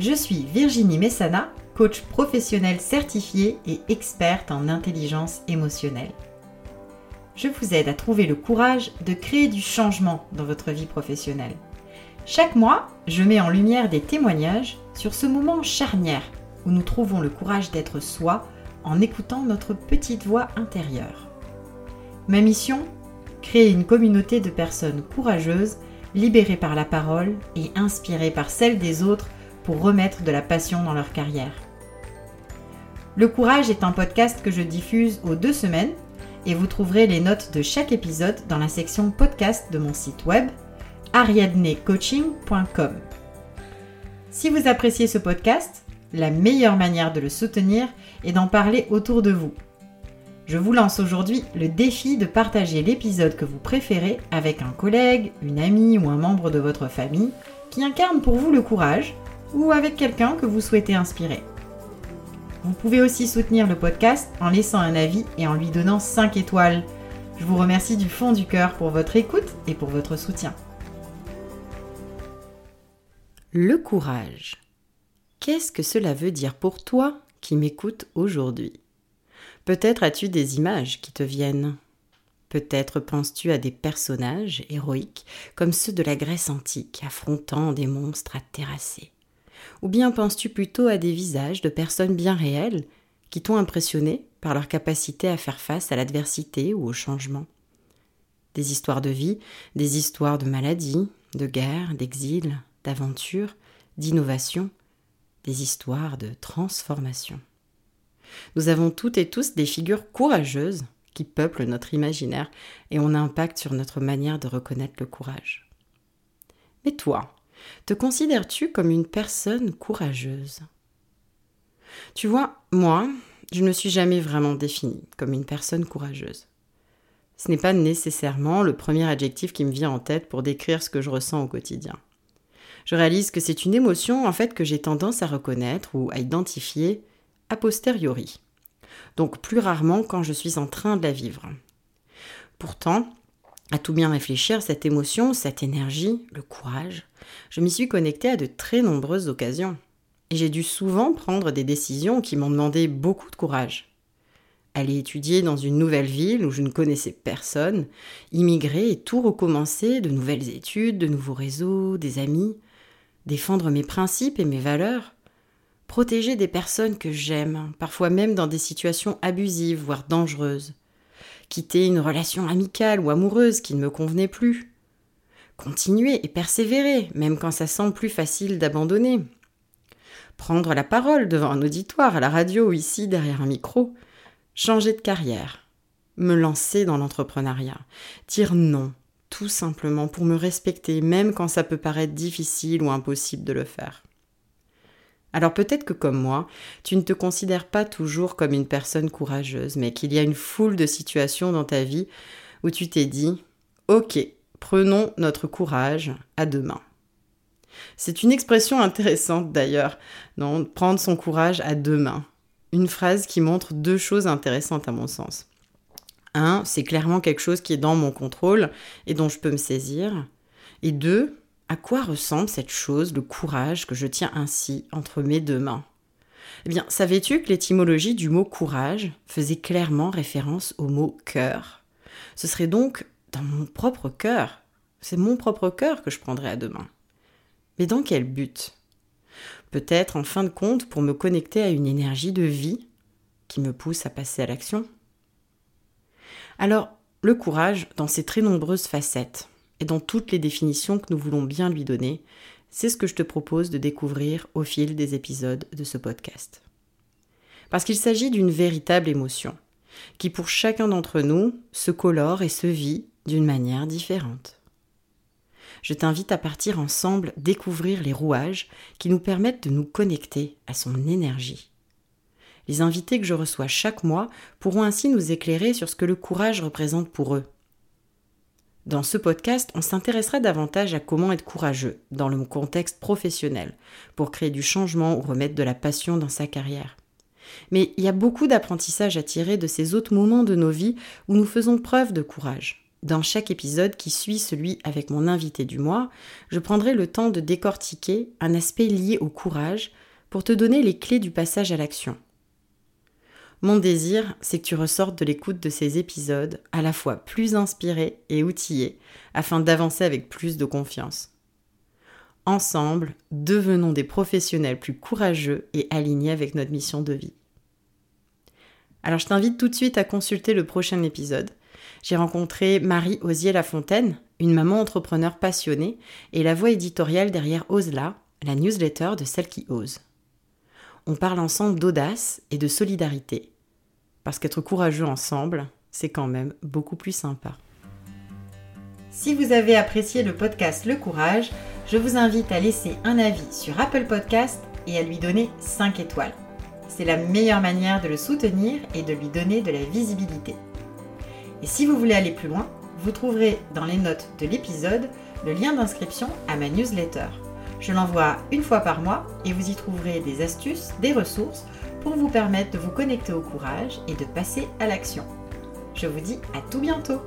Je suis Virginie Messana, coach professionnel certifié et experte en intelligence émotionnelle. Je vous aide à trouver le courage de créer du changement dans votre vie professionnelle. Chaque mois, je mets en lumière des témoignages sur ce moment charnière où nous trouvons le courage d'être soi en écoutant notre petite voix intérieure. Ma mission Créer une communauté de personnes courageuses, libérées par la parole et inspirées par celle des autres remettre de la passion dans leur carrière. Le Courage est un podcast que je diffuse aux deux semaines et vous trouverez les notes de chaque épisode dans la section podcast de mon site web ariadnecoaching.com. Si vous appréciez ce podcast, la meilleure manière de le soutenir est d'en parler autour de vous. Je vous lance aujourd'hui le défi de partager l'épisode que vous préférez avec un collègue, une amie ou un membre de votre famille qui incarne pour vous le courage ou avec quelqu'un que vous souhaitez inspirer. Vous pouvez aussi soutenir le podcast en laissant un avis et en lui donnant 5 étoiles. Je vous remercie du fond du cœur pour votre écoute et pour votre soutien. Le courage. Qu'est-ce que cela veut dire pour toi qui m'écoutes aujourd'hui? Peut-être as-tu des images qui te viennent. Peut-être penses-tu à des personnages héroïques comme ceux de la Grèce antique affrontant des monstres à terrasser. Ou bien penses-tu plutôt à des visages de personnes bien réelles qui t'ont impressionné par leur capacité à faire face à l'adversité ou au changement? Des histoires de vie, des histoires de maladie, de guerre, d'exil, d'aventure, d'innovation, des histoires de transformation. Nous avons toutes et tous des figures courageuses qui peuplent notre imaginaire et ont un impact sur notre manière de reconnaître le courage. Mais toi, te considères-tu comme une personne courageuse? Tu vois, moi, je ne me suis jamais vraiment définie comme une personne courageuse. Ce n'est pas nécessairement le premier adjectif qui me vient en tête pour décrire ce que je ressens au quotidien. Je réalise que c'est une émotion en fait que j'ai tendance à reconnaître ou à identifier a posteriori. Donc plus rarement quand je suis en train de la vivre. Pourtant, à tout bien réfléchir, cette émotion, cette énergie, le courage, je m'y suis connectée à de très nombreuses occasions. Et j'ai dû souvent prendre des décisions qui m'ont demandé beaucoup de courage. Aller étudier dans une nouvelle ville où je ne connaissais personne, immigrer et tout recommencer, de nouvelles études, de nouveaux réseaux, des amis, défendre mes principes et mes valeurs, protéger des personnes que j'aime, parfois même dans des situations abusives, voire dangereuses, quitter une relation amicale ou amoureuse qui ne me convenait plus, continuer et persévérer, même quand ça semble plus facile d'abandonner, prendre la parole devant un auditoire, à la radio ou ici derrière un micro, changer de carrière, me lancer dans l'entrepreneuriat, dire non, tout simplement pour me respecter, même quand ça peut paraître difficile ou impossible de le faire. Alors peut-être que comme moi, tu ne te considères pas toujours comme une personne courageuse, mais qu'il y a une foule de situations dans ta vie où tu t'es dit Ok, prenons notre courage à deux mains. C'est une expression intéressante d'ailleurs, non, prendre son courage à deux mains. Une phrase qui montre deux choses intéressantes à mon sens. Un, c'est clairement quelque chose qui est dans mon contrôle et dont je peux me saisir. Et deux, à quoi ressemble cette chose, le courage que je tiens ainsi entre mes deux mains? Eh bien, savais-tu que l'étymologie du mot courage faisait clairement référence au mot cœur? Ce serait donc dans mon propre cœur. C'est mon propre cœur que je prendrais à deux mains. Mais dans quel but? Peut-être en fin de compte pour me connecter à une énergie de vie qui me pousse à passer à l'action. Alors, le courage, dans ses très nombreuses facettes, et dans toutes les définitions que nous voulons bien lui donner, c'est ce que je te propose de découvrir au fil des épisodes de ce podcast. Parce qu'il s'agit d'une véritable émotion, qui pour chacun d'entre nous se colore et se vit d'une manière différente. Je t'invite à partir ensemble découvrir les rouages qui nous permettent de nous connecter à son énergie. Les invités que je reçois chaque mois pourront ainsi nous éclairer sur ce que le courage représente pour eux, dans ce podcast, on s'intéressera davantage à comment être courageux dans le contexte professionnel pour créer du changement ou remettre de la passion dans sa carrière. Mais il y a beaucoup d'apprentissage à tirer de ces autres moments de nos vies où nous faisons preuve de courage, dans chaque épisode qui suit celui avec mon invité du mois, je prendrai le temps de décortiquer un aspect lié au courage pour te donner les clés du passage à l'action. Mon désir, c'est que tu ressortes de l'écoute de ces épisodes à la fois plus inspiré et outillé afin d'avancer avec plus de confiance. Ensemble, devenons des professionnels plus courageux et alignés avec notre mission de vie. Alors je t'invite tout de suite à consulter le prochain épisode. J'ai rencontré Marie Osier-Lafontaine, une maman entrepreneur passionnée et la voix éditoriale derrière Osela, la newsletter de celle qui ose. On parle ensemble d'audace et de solidarité, parce qu'être courageux ensemble, c'est quand même beaucoup plus sympa. Si vous avez apprécié le podcast Le Courage, je vous invite à laisser un avis sur Apple Podcast et à lui donner 5 étoiles. C'est la meilleure manière de le soutenir et de lui donner de la visibilité. Et si vous voulez aller plus loin, vous trouverez dans les notes de l'épisode le lien d'inscription à ma newsletter. Je l'envoie une fois par mois et vous y trouverez des astuces, des ressources pour vous permettre de vous connecter au courage et de passer à l'action. Je vous dis à tout bientôt